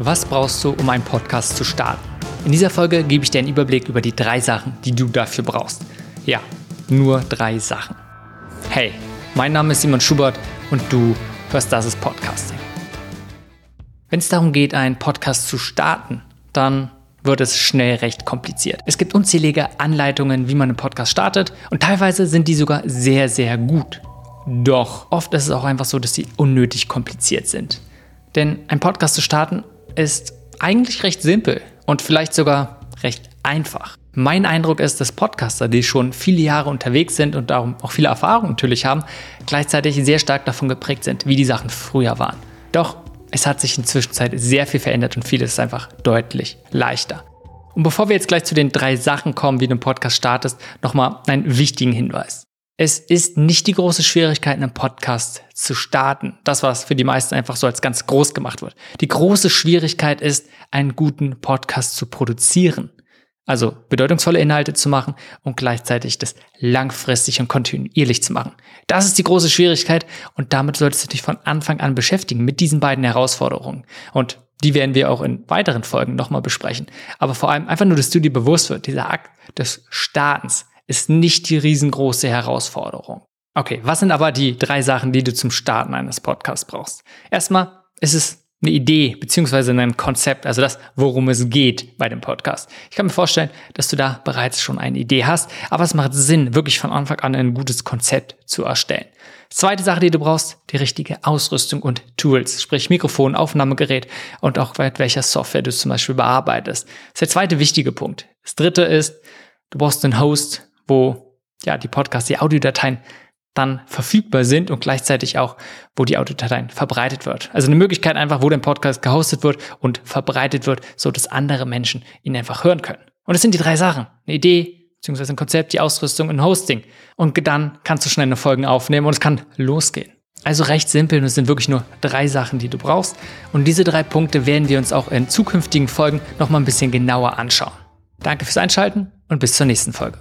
Was brauchst du, um einen Podcast zu starten? In dieser Folge gebe ich dir einen Überblick über die drei Sachen, die du dafür brauchst. Ja, nur drei Sachen. Hey, mein Name ist Simon Schubert und du hörst Das ist Podcasting. Wenn es darum geht, einen Podcast zu starten, dann wird es schnell recht kompliziert. Es gibt unzählige Anleitungen, wie man einen Podcast startet und teilweise sind die sogar sehr, sehr gut. Doch oft ist es auch einfach so, dass sie unnötig kompliziert sind. Denn ein Podcast zu starten ist eigentlich recht simpel und vielleicht sogar recht einfach. Mein Eindruck ist, dass Podcaster, die schon viele Jahre unterwegs sind und darum auch viele Erfahrungen natürlich haben, gleichzeitig sehr stark davon geprägt sind, wie die Sachen früher waren. Doch es hat sich in Zwischenzeit sehr viel verändert und vieles ist einfach deutlich leichter. Und bevor wir jetzt gleich zu den drei Sachen kommen, wie du einen Podcast startest, nochmal einen wichtigen Hinweis. Es ist nicht die große Schwierigkeit, einen Podcast zu starten. Das, was für die meisten einfach so als ganz groß gemacht wird. Die große Schwierigkeit ist, einen guten Podcast zu produzieren. Also bedeutungsvolle Inhalte zu machen und gleichzeitig das langfristig und kontinuierlich zu machen. Das ist die große Schwierigkeit und damit solltest du dich von Anfang an beschäftigen mit diesen beiden Herausforderungen. Und die werden wir auch in weiteren Folgen nochmal besprechen. Aber vor allem einfach nur, dass du dir bewusst wird, dieser Akt des Startens ist nicht die riesengroße Herausforderung. Okay, was sind aber die drei Sachen, die du zum Starten eines Podcasts brauchst? Erstmal ist es eine Idee beziehungsweise ein Konzept, also das, worum es geht bei dem Podcast. Ich kann mir vorstellen, dass du da bereits schon eine Idee hast, aber es macht Sinn, wirklich von Anfang an ein gutes Konzept zu erstellen. Zweite Sache, die du brauchst, die richtige Ausrüstung und Tools, sprich Mikrofon, Aufnahmegerät und auch mit welcher Software du zum Beispiel bearbeitest. Das ist der zweite wichtige Punkt. Das dritte ist, du brauchst einen Host, wo ja die Podcasts, die Audiodateien dann verfügbar sind und gleichzeitig auch, wo die Audiodateien verbreitet wird. Also eine Möglichkeit einfach, wo dein Podcast gehostet wird und verbreitet wird, so dass andere Menschen ihn einfach hören können. Und das sind die drei Sachen. Eine Idee, beziehungsweise ein Konzept, die Ausrüstung und Hosting. Und dann kannst du schnell eine Folge aufnehmen und es kann losgehen. Also recht simpel und es sind wirklich nur drei Sachen, die du brauchst. Und diese drei Punkte werden wir uns auch in zukünftigen Folgen nochmal ein bisschen genauer anschauen. Danke fürs Einschalten und bis zur nächsten Folge.